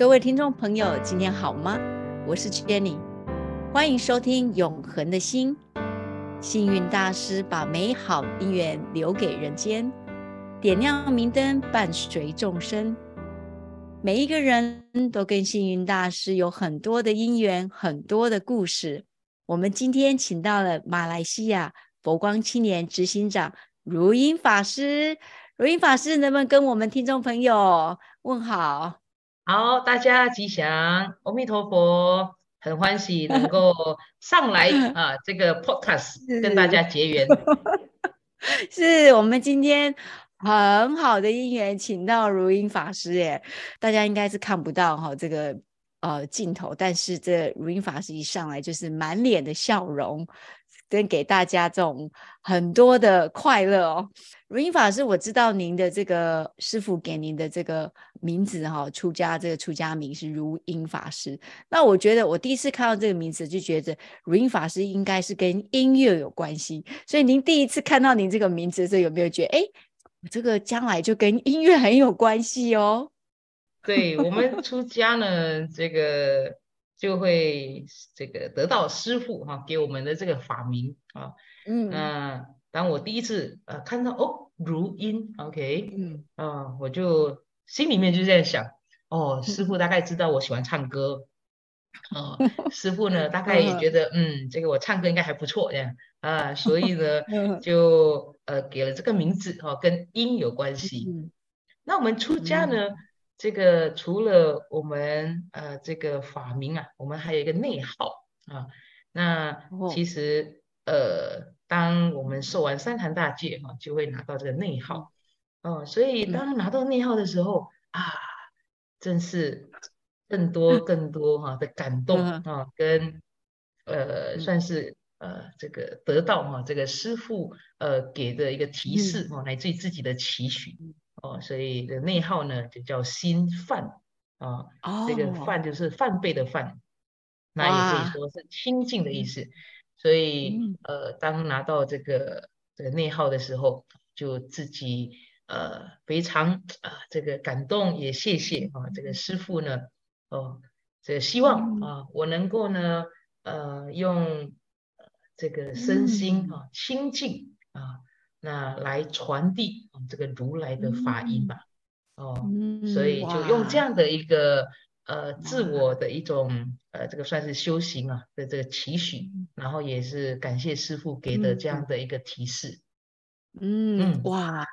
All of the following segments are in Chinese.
各位听众朋友，今天好吗？我是 Jenny，欢迎收听《永恒的心》。幸运大师把美好姻缘留给人间，点亮明灯，伴随众生。每一个人都跟幸运大师有很多的因缘，很多的故事。我们今天请到了马来西亚佛光青年执行长如音法师。如音法师，能不能跟我们听众朋友问好？好，大家吉祥，阿弥陀佛，很欢喜能够上来 啊，这个 podcast 跟大家结缘。是我们今天很好的姻缘，请到如音法师耶，大家应该是看不到哈这个呃镜头，但是这如音法师一上来就是满脸的笑容。跟给大家这种很多的快乐哦，如音法师，我知道您的这个师傅给您的这个名字哈，出家这个出家名是如音法师。那我觉得我第一次看到这个名字，就觉得如音法师应该是跟音乐有关系。所以您第一次看到您这个名字的时候，有没有觉得，哎，我这个将来就跟音乐很有关系哦？对我们出家呢，这个。就会这个得到师傅哈给我们的这个法名啊，嗯，那当我第一次呃看到哦如音，OK，嗯。啊，我就心里面就在想，哦，师傅大概知道我喜欢唱歌，哦，师傅呢大概也觉得嗯这个我唱歌应该还不错这样啊，所以呢 就呃给了这个名字哈，跟音有关系。那我们出家呢？这个除了我们呃这个法名啊，我们还有一个内号啊。那其实呃，当我们受完三坛大戒哈，就会拿到这个内号哦。所以当拿到内号的时候啊，真是更多更多哈的感动啊，跟呃算是呃这个得到哈这个师父呃给的一个提示哦，来自于自己的期许。哦，所以的内耗呢就叫心梵啊，这个梵就是梵呗的梵，那也可以说是清净的意思。所以呃，当拿到这个这个内耗的时候，就自己呃非常啊这个感动，也谢谢啊这个师傅呢，哦，这个希望啊我能够呢呃用这个身心啊清净啊。那来传递这个如来的法音吧，哦，所以就用这样的一个呃自我的一种呃这个算是修行啊的这个期许，然后也是感谢师傅给的这样的一个提示。嗯哇，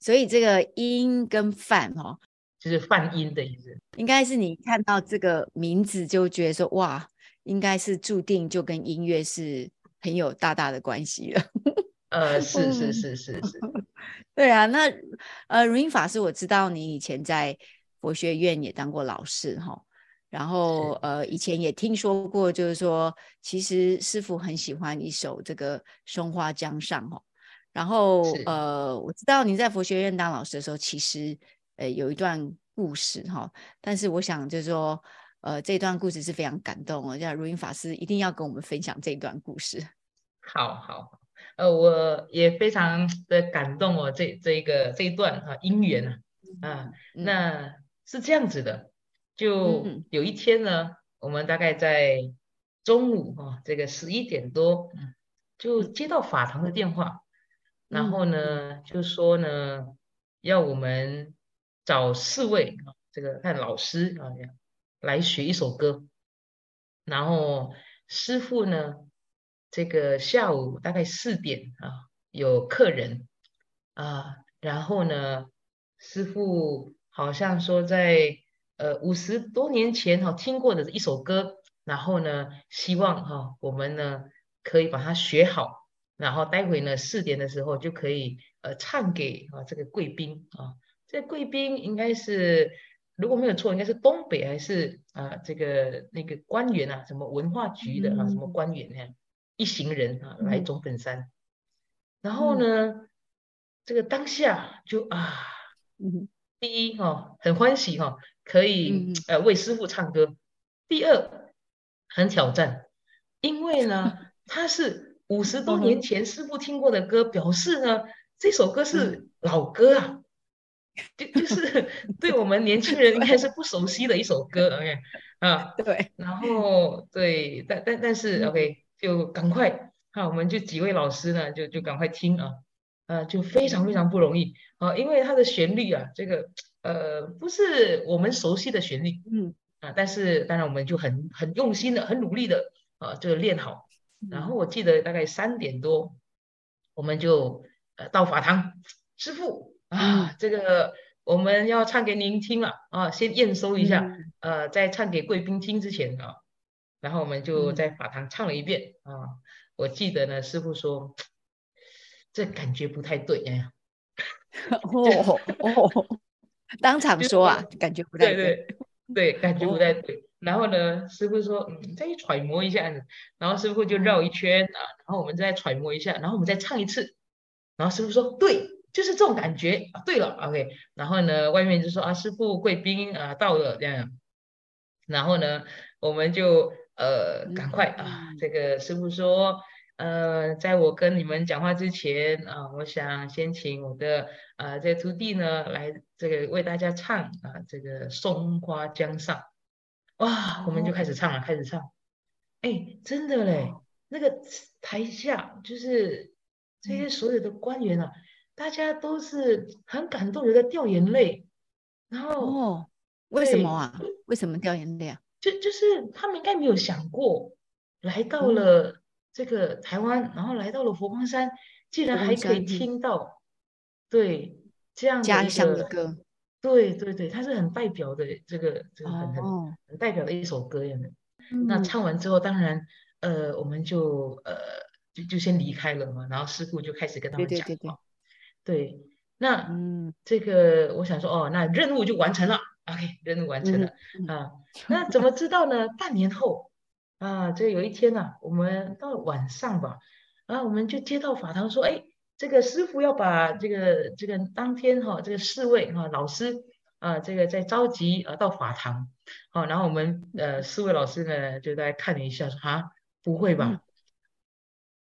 所以这个音跟泛哦，就是泛音的意思，应该是你看到这个名字就觉得说哇，应该是注定就跟音乐是很有大大的关系了。呃，是是是是是，对啊，那呃，如音法师，我知道你以前在佛学院也当过老师哈，然后呃，以前也听说过，就是说，其实师傅很喜欢一首这个《松花江上》哈，然后呃，我知道你在佛学院当老师的时候，其实呃有一段故事哈，但是我想就是说，呃，这段故事是非常感动哦，叫如音法师一定要跟我们分享这段故事。好 好。呃，我也非常的感动哦，这这一个这一段啊姻缘啊，啊，那是这样子的，就有一天呢，我们大概在中午啊，这个十一点多，就接到法堂的电话，然后呢，就说呢，要我们找四位啊，这个看老师啊，来学一首歌，然后师傅呢。这个下午大概四点啊，有客人啊，然后呢，师傅好像说在呃五十多年前哈听过的一首歌，然后呢，希望哈我们呢可以把它学好，然后待会呢四点的时候就可以呃唱给啊这个贵宾啊，这贵宾应该是如果没有错，应该是东北还是啊这个那个官员啊，什么文化局的啊，什么官员呢？一行人啊来总本山，然后呢，这个当下就啊，第一哈很欢喜哈，可以呃为师傅唱歌。第二很挑战，因为呢 他是五十多年前师傅听过的歌，表示呢这首歌是老歌啊。就就是 对我们年轻人应该是不熟悉的一首歌，OK 啊，对，然后对，但但但是 OK 就赶快，啊，我们就几位老师呢，就就赶快听啊，呃，就非常非常不容易啊，因为它的旋律啊，这个呃不是我们熟悉的旋律，嗯。啊，但是当然我们就很很用心的，很努力的啊，就练好，然后我记得大概三点多，我们就呃到法堂，师傅。啊，这个我们要唱给您听了啊，先验收一下，呃，在唱给贵宾听之前啊，然后我们就在法堂唱了一遍啊。我记得呢，师傅说这感觉不太对，哎呀，哦哦，当场说啊，感觉不太对，对，感觉不太对。然后呢，师傅说，嗯，再揣摩一下，然后师傅就绕一圈啊，然后我们再揣摩一下，然后我们再唱一次，然后师傅说对。就是这种感觉啊！对了，OK，然后呢，外面就说啊，师傅贵宾啊到了这样，然后呢，我们就呃赶快啊，这个师傅说，呃，在我跟你们讲话之前啊，我想先请我的呃这徒弟呢来这个为大家唱啊这个松花江上，哇，我们就开始唱了，开始唱，哎，真的嘞，那个台下就是这些所有的官员啊。大家都是很感动，有的掉眼泪。然后哦，为什么啊？为什么掉眼泪啊？就就是他们应该没有想过，来到了这个台湾，然后来到了佛光山，竟然还可以听到，对这样家乡的歌。对对对，它是很代表的这个这个很很很代表的一首歌样的。那唱完之后，当然呃，我们就呃就就先离开了嘛，然后师傅就开始跟他们讲话。对，那嗯，这个我想说哦，那任务就完成了，OK，任务完成了啊。那怎么知道呢？半年后啊，这有一天呢，我们到晚上吧，啊，我们就接到法堂说，哎，这个师傅要把这个这个当天哈，这个四位哈老师啊，这个在召集啊到法堂，好，然后我们呃四位老师呢就在看了一下，说啊，不会吧？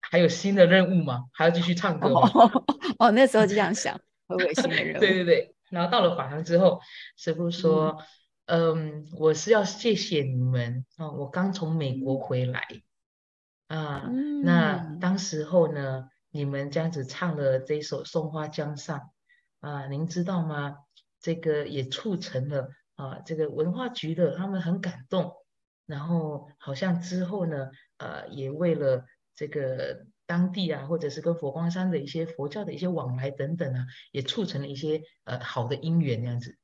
还有新的任务吗？还要继续唱歌吗？哦，那时候就这样想，会不会新的任务？对 对对。然后到了法堂之后，师傅说：“嗯，我是要谢谢你们啊，我刚从美国回来啊。那当时候呢，你们这样子唱了这首《松花江上》啊，您知道吗？这个也促成了啊，这个文化局的他们很感动，然后好像之后呢，呃，也为了。”这个当地啊，或者是跟佛光山的一些佛教的一些往来等等啊，也促成了一些呃好的因缘这样子。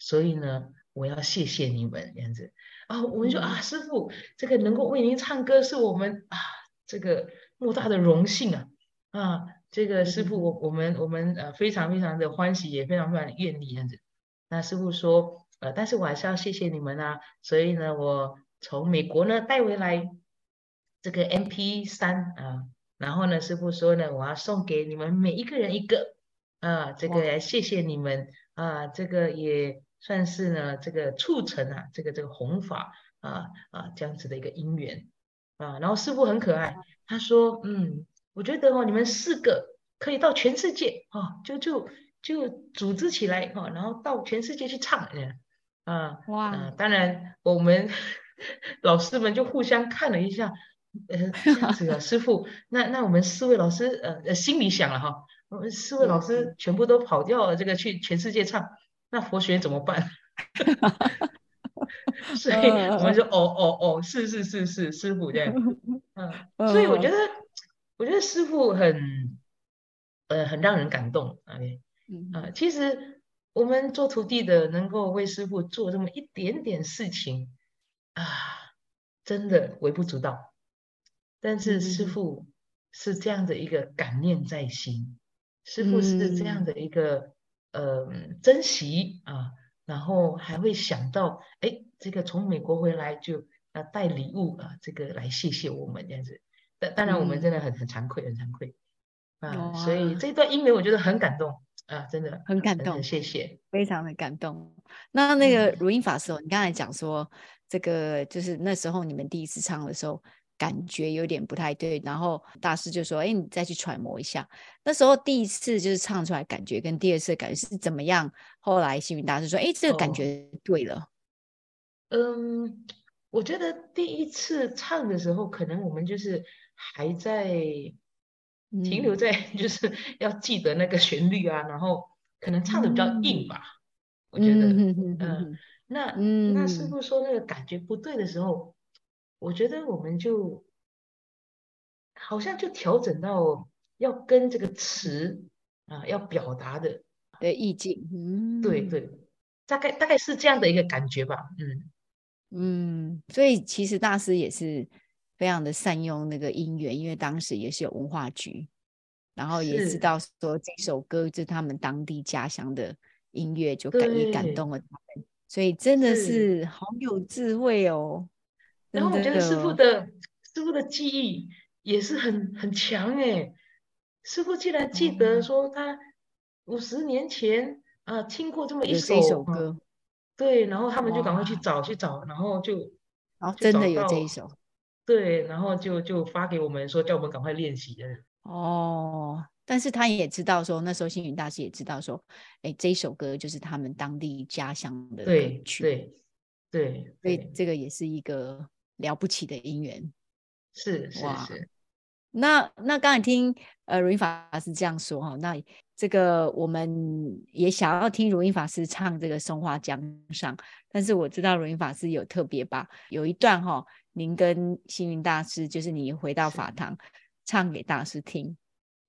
所以呢，我要谢谢你们这样子啊。我们说啊，师傅，这个能够为您唱歌，是我们啊这个莫大的荣幸啊啊。这个师傅，我我们我们呃非常非常的欢喜，也非常非常的愿意这样子。那师傅说呃，但是我还是要谢谢你们啊。所以呢，我从美国呢带回来。这个 M P 三啊，然后呢，师傅说呢，我要送给你们每一个人一个啊，这个谢谢你们啊，这个也算是呢，这个促成啊，这个这个弘法啊啊这样子的一个因缘啊。然后师傅很可爱，他说，嗯，我觉得哦，你们四个可以到全世界啊，就就就组织起来哈，然后到全世界去唱，啊哇，当然我们 老师们就互相看了一下。呃，这样子啊，师傅，那那我们四位老师，呃呃，心里想了哈，我们四位老师全部都跑掉了，这个去全世界唱，那佛学怎么办？所以我们说，哦哦哦，是是是是，师傅这样，嗯，所以我觉得，我觉得师傅很，呃，很让人感动，OK，啊，其实我们做徒弟的，能够为师傅做这么一点点事情，啊，真的微不足道。但是师傅是这样的一个感念在心，师傅是这样的一个呃珍惜啊，然后还会想到哎，这个从美国回来就啊带礼物啊，这个来谢谢我们这样子。但当然我们真的很很惭愧，很惭愧啊。所以这段音缘我觉得很感动啊，真的很感动，谢谢，非常的感动。那那个如音法师，你刚才讲说这个就是那时候你们第一次唱的时候。感觉有点不太对，然后大师就说：“哎，你再去揣摩一下。”那时候第一次就是唱出来，感觉跟第二次感觉是怎么样？后来星云大师说：“哎，这个感觉对了。”嗯，我觉得第一次唱的时候，可能我们就是还在停留在就是要记得那个旋律啊，然后可能唱的比较硬吧。我觉得，嗯，那那师傅说那个感觉不对的时候。我觉得我们就好像就调整到要跟这个词啊要表达的。的意境，嗯，对对，大概大概是这样的一个感觉吧，嗯。嗯，所以其实大师也是非常的善用那个音乐，因为当时也是有文化局，然后也知道说这首歌是他们当地家乡的音乐，就感也感动了他们，所以真的是好有智慧哦。然后我觉得师傅的师傅的记忆也是很很强哎，师傅竟然记得说他五十年前啊听过这么一首歌，对，然后他们就赶快去找去找，然后就然后真的有这一首，对，然后就就发给我们说叫我们赶快练习的。哦，但是他也知道说那时候星云大师也知道说，哎，这一首歌就是他们当地家乡的歌曲，对对，所以这个也是一个。了不起的姻缘，是是是。那那刚才听呃如音法师这样说哈，那这个我们也想要听如音法师唱这个松花江上，但是我知道如音法师有特别把有一段哈，您跟星云大师就是你回到法。堂唱给大师听，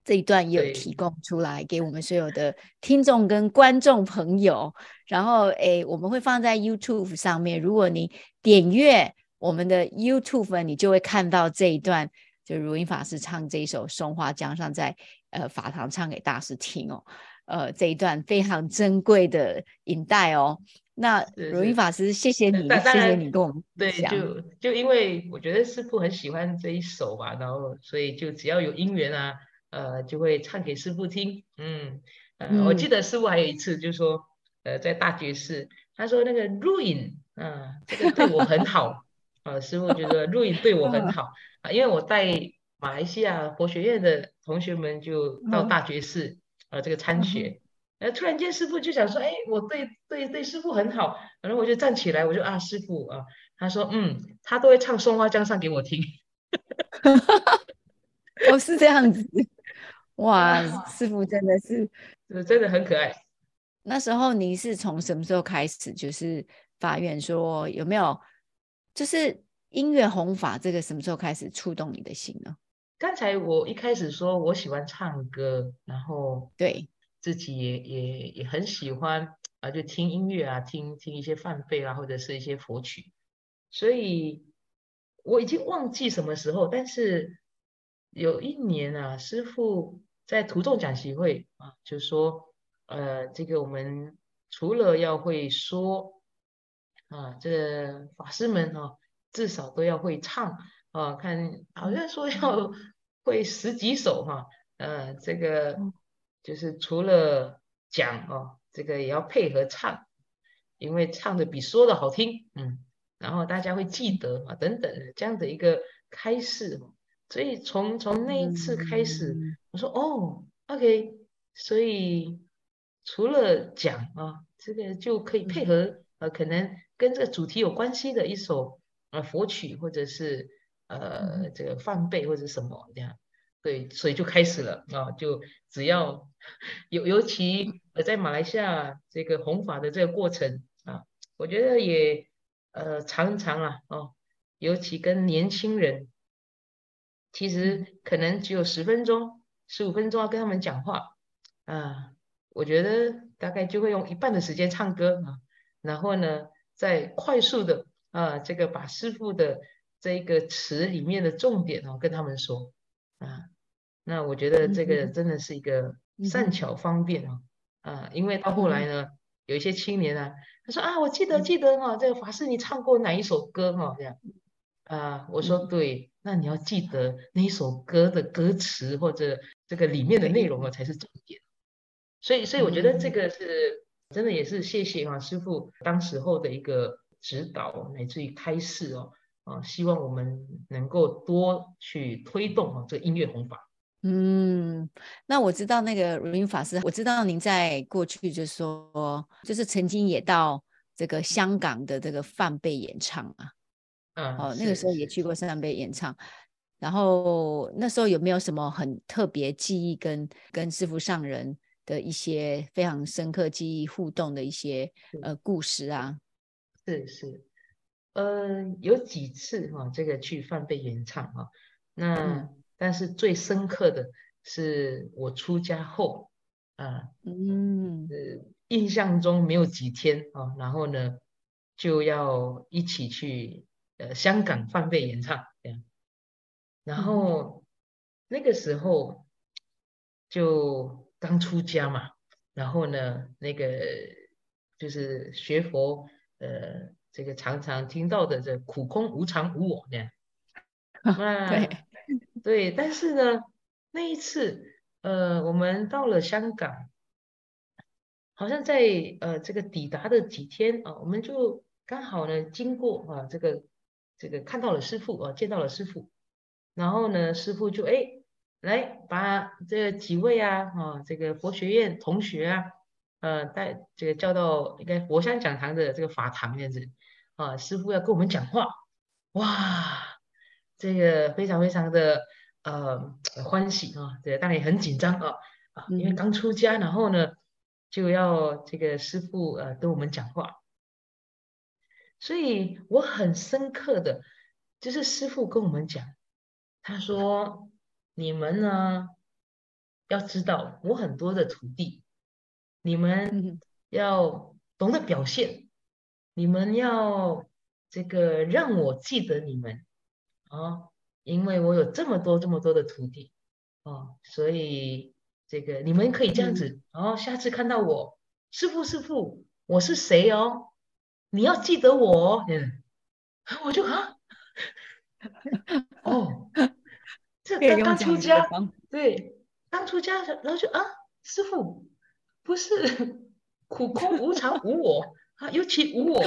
这一段也有提供出来给我们所有的听众跟观众朋友，然后诶我们会放在 YouTube 上面，如果你点阅。我们的 YouTube 你就会看到这一段，就如音法师唱这一首《松花江上》在呃法堂唱给大师听哦，呃这一段非常珍贵的影带哦。那如音法师，谢谢你，谢谢你跟我们对，就就因为我觉得师傅很喜欢这一首吧，然后所以就只要有姻缘啊，呃就会唱给师傅听。嗯，呃我记得师傅还有一次就说，呃在大觉寺，他说那个录影，嗯，这个对我很好。啊，师傅觉得录影对我很好啊，因为我带马来西亚佛学院的同学们就到大觉寺啊，这个参学，呃，突然间师傅就想说，哎，我对对对师傅很好，然后我就站起来，我就啊，师傅啊，他说，嗯，他都会唱《松花江上》给我听，哦，是这样子，哇，师傅真的是，真的很可爱。那时候你是从什么时候开始，就是法院说有没有？就是音乐弘法这个什么时候开始触动你的心呢？刚才我一开始说我喜欢唱歌，然后对自己也也也很喜欢啊，就听音乐啊，听听一些梵呗啊，或者是一些佛曲。所以我已经忘记什么时候，但是有一年啊，师傅在途中讲习会啊，就说呃，这个我们除了要会说。啊，这法师们哈，至少都要会唱啊。看，好像说要会十几首哈。呃，这个就是除了讲哦，这个也要配合唱，因为唱的比说的好听。嗯，然后大家会记得啊，等等的这样的一个开示。所以从从那一次开始，我说哦，OK，所以除了讲啊，这个就可以配合呃，可能。跟这个主题有关系的一首呃佛曲，或者是呃这个梵呗或者什么这样，对，所以就开始了啊，就只要尤尤其呃在马来西亚这个弘法的这个过程啊，我觉得也呃常常啊哦，尤其跟年轻人，其实可能只有十分钟、十五分钟要跟他们讲话啊，我觉得大概就会用一半的时间唱歌啊，然后呢。再快速的啊，这个把师傅的这个词里面的重点哦跟他们说啊，那我觉得这个真的是一个善巧方便哦啊，因为到后来呢，有一些青年啊，他说啊，我记得记得哈，这个法师你唱过哪一首歌哈这样。啊，我说对，那你要记得那一首歌的歌词或者这个里面的内容啊才是重点，所以所以我觉得这个是。真的也是谢谢哈师傅当时候的一个指导，乃至于开示哦。啊，希望我们能够多去推动啊这个音乐弘法。嗯，那我知道那个如云法师，我知道您在过去就说，就是曾经也到这个香港的这个范贝演唱啊，嗯，哦，那个时候也去过范贝演唱，然后那时候有没有什么很特别记忆跟跟师傅上人的一些非常深刻记忆互动的一些呃故事啊？是是，呃，有几次哈，这个去范贝演唱哈，那。但是最深刻的是我出家后，啊，嗯，呃，印象中没有几天啊，然后呢，就要一起去呃香港范贝演唱，这样，然后那个时候就刚出家嘛，然后呢，那个就是学佛，呃，这个常常听到的这苦空无常无我这样，对。对，但是呢，那一次，呃，我们到了香港，好像在呃这个抵达的几天啊，我们就刚好呢经过啊这个这个看到了师傅啊，见到了师傅，然后呢，师傅就哎来把这几位啊啊这个佛学院同学啊，呃带这个叫到应该佛山讲堂的这个法堂这样子啊，师傅要跟我们讲话，哇！这个非常非常的呃欢喜啊，对，当然也很紧张啊啊，因为刚出家，然后呢就要这个师傅呃跟我们讲话，所以我很深刻的，就是师傅跟我们讲，他说你们呢要知道我很多的徒弟，你们要懂得表现，你们要这个让我记得你们。哦，因为我有这么多这么多的徒弟，哦，所以这个你们可以这样子，哦，下次看到我，师傅师傅，我是谁哦？你要记得我，嗯，我就啊，哦，这刚刚出家，对，刚出家，然后就啊，师傅不是苦空无常无我啊，尤其无我。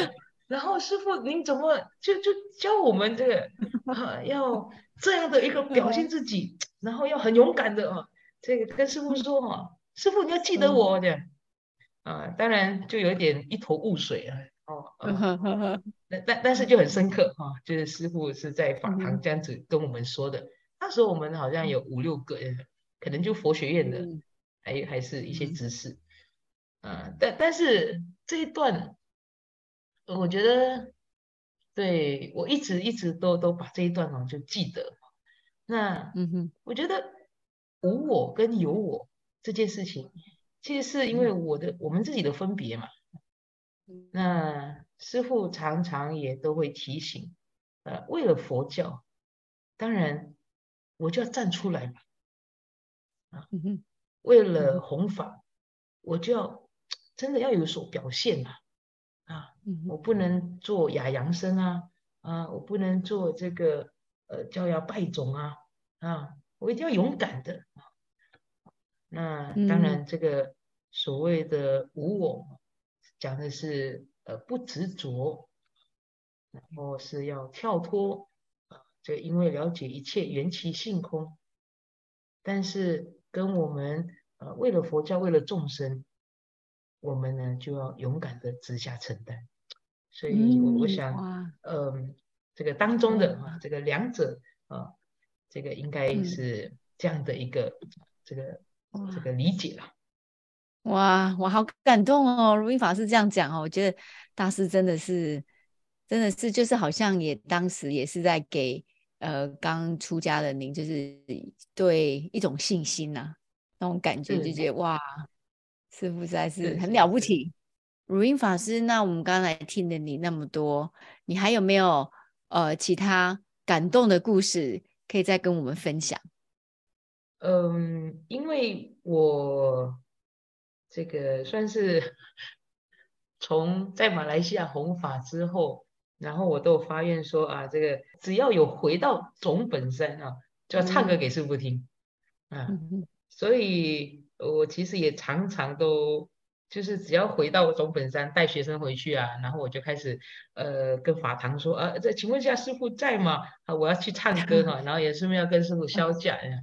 然后师傅，您怎么就就教我们这个啊，要这样的一个表现自己，然后要很勇敢的啊，这个跟师傅说哈，师傅你要记得我的啊，当然就有点一头雾水啊，哦，但但但是就很深刻哈，就是师傅是在法堂这样子跟我们说的，那时候我们好像有五六个，可能就佛学院的，还还是一些知识，啊，但但是这一段。我觉得，对我一直一直都都把这一段哦就记得。那嗯哼，我觉得无我跟有我这件事情，其实是因为我的我们自己的分别嘛。那师傅常常也都会提醒，呃，为了佛教，当然我就要站出来嘛。啊，为了弘法，我就要真的要有所表现嘛。啊，我不能做哑阳生啊，啊，我不能做这个呃叫要拜种啊，啊，我一定要勇敢的啊。那当然，这个所谓的无我，讲的是呃不执着，然后是要跳脱啊，这因为了解一切缘起性空，但是跟我们呃为了佛教，为了众生。我们呢就要勇敢的直下承担，所以我我想，嗯，这个当中的啊，这个两者啊，这个应该是这样的一个这个这个理解了。哇，我好感动哦！如音法师这样讲哦，我觉得大师真的是，真的是，就是好像也当时也是在给呃刚出家的您，就是对一种信心呐，那种感觉就觉得哇。师傅实在是很了不起，如音法师。那我们刚才听了你那么多，你还有没有呃其他感动的故事可以再跟我们分享？嗯，因为我这个算是 从在马来西亚弘法之后，然后我都发愿说啊，这个只要有回到总本身啊，就要唱歌给师傅听啊，所以。我其实也常常都就是只要回到总本山带学生回去啊，然后我就开始呃跟法堂说，啊，这请问一下师傅在吗？啊，我要去唱歌哈，然后也顺便要跟师傅销假呀。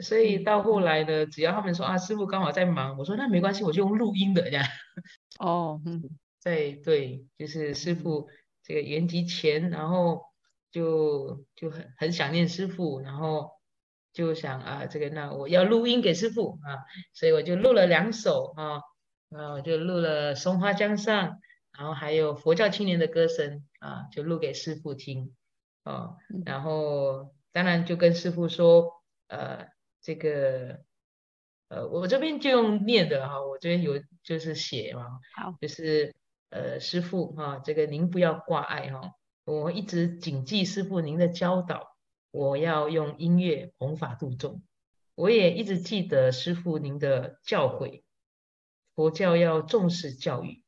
所以到后来呢，只要他们说啊，师傅刚好在忙，我说那没关系，我就用录音的这样。哦，在对，就是师傅这个圆寂前，然后就就很很想念师傅，然后。就想啊，这个那我要录音给师傅啊，所以我就录了两首啊，啊，我就录了《松花江上》，然后还有佛教青年的歌声啊，就录给师傅听啊，然后当然就跟师傅说，呃，这个呃，我这边就用念的哈，我这边有就是写嘛，好，就是呃，师傅哈，这个您不要挂碍哈，我一直谨记师傅您的教导。我要用音乐弘法度众，我也一直记得师父您的教诲，佛教要重视教育，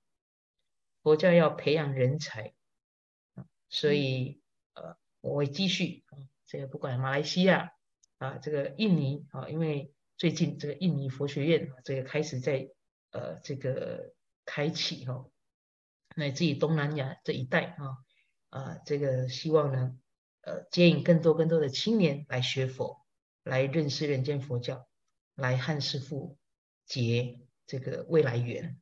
佛教要培养人才，所以呃，我会继续啊，这个不管马来西亚啊，这个印尼啊，因为最近这个印尼佛学院这个开始在呃这个开启哈，乃至于东南亚这一带啊啊，这个希望呢。呃，接引更多更多的青年来学佛，来认识人间佛教，来和师父结这个未来缘。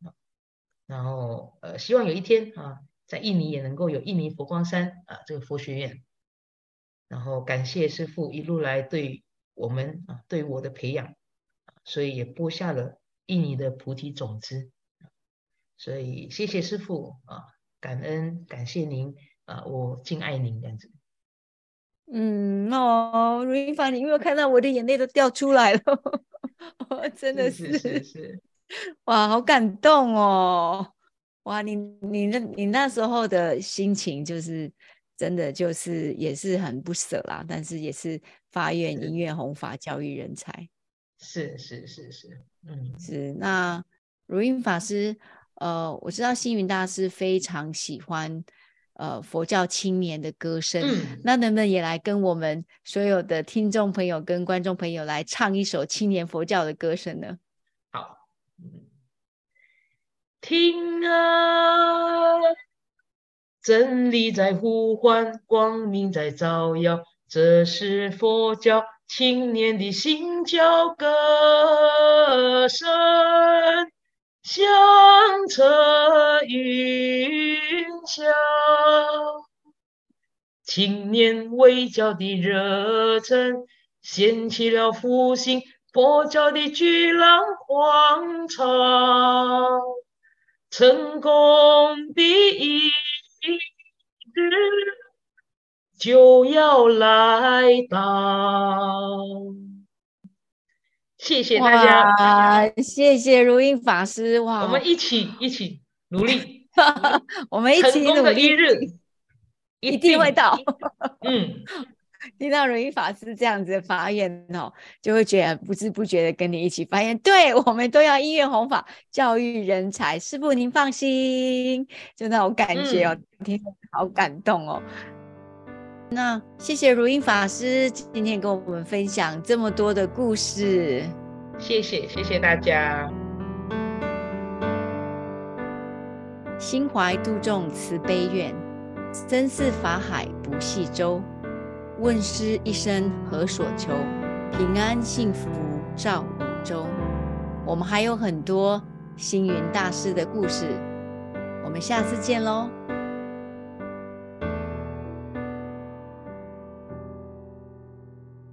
然后呃，希望有一天啊，在印尼也能够有印尼佛光山啊这个佛学院。然后感谢师父一路来对我们啊对我的培养，所以也播下了印尼的菩提种子。所以谢谢师父啊，感恩感谢您啊，我敬爱您这样子。嗯哦，如音法，你有没有看到我的眼泪都掉出来了？真的是是是，哇，好感动哦！哇，你你那你那时候的心情就是真的就是也是很不舍啦，但是也是发愿音乐弘法教育人才。是是是是，嗯，是那如印法师，呃，我知道星云大师非常喜欢。呃，佛教青年的歌声，那能不能也来跟我们所有的听众朋友跟观众朋友来唱一首青年佛教的歌声呢？好，听啊，真理在呼唤，光明在照耀，这是佛教青年的心教歌声。响彻云霄，青年为教的热忱，掀起了复兴佛教的巨浪狂潮，成功的一日就要来到。谢谢大家，谢谢如音法师哇！我们一起一起努力，我们一起努力，一日一定会到。嗯，听到如音法师这样子的发言哦，就会觉得不知不觉的跟你一起发言。对我们都要音乐弘法，教育人才。师傅您放心，就那种感觉哦，听好感动哦。那谢谢如音法师今天跟我们分享这么多的故事，谢谢谢谢大家。心怀度众慈悲愿，身似法海不系舟。问师一生何所求？平安幸福照五洲。我们还有很多星云大师的故事，我们下次见喽。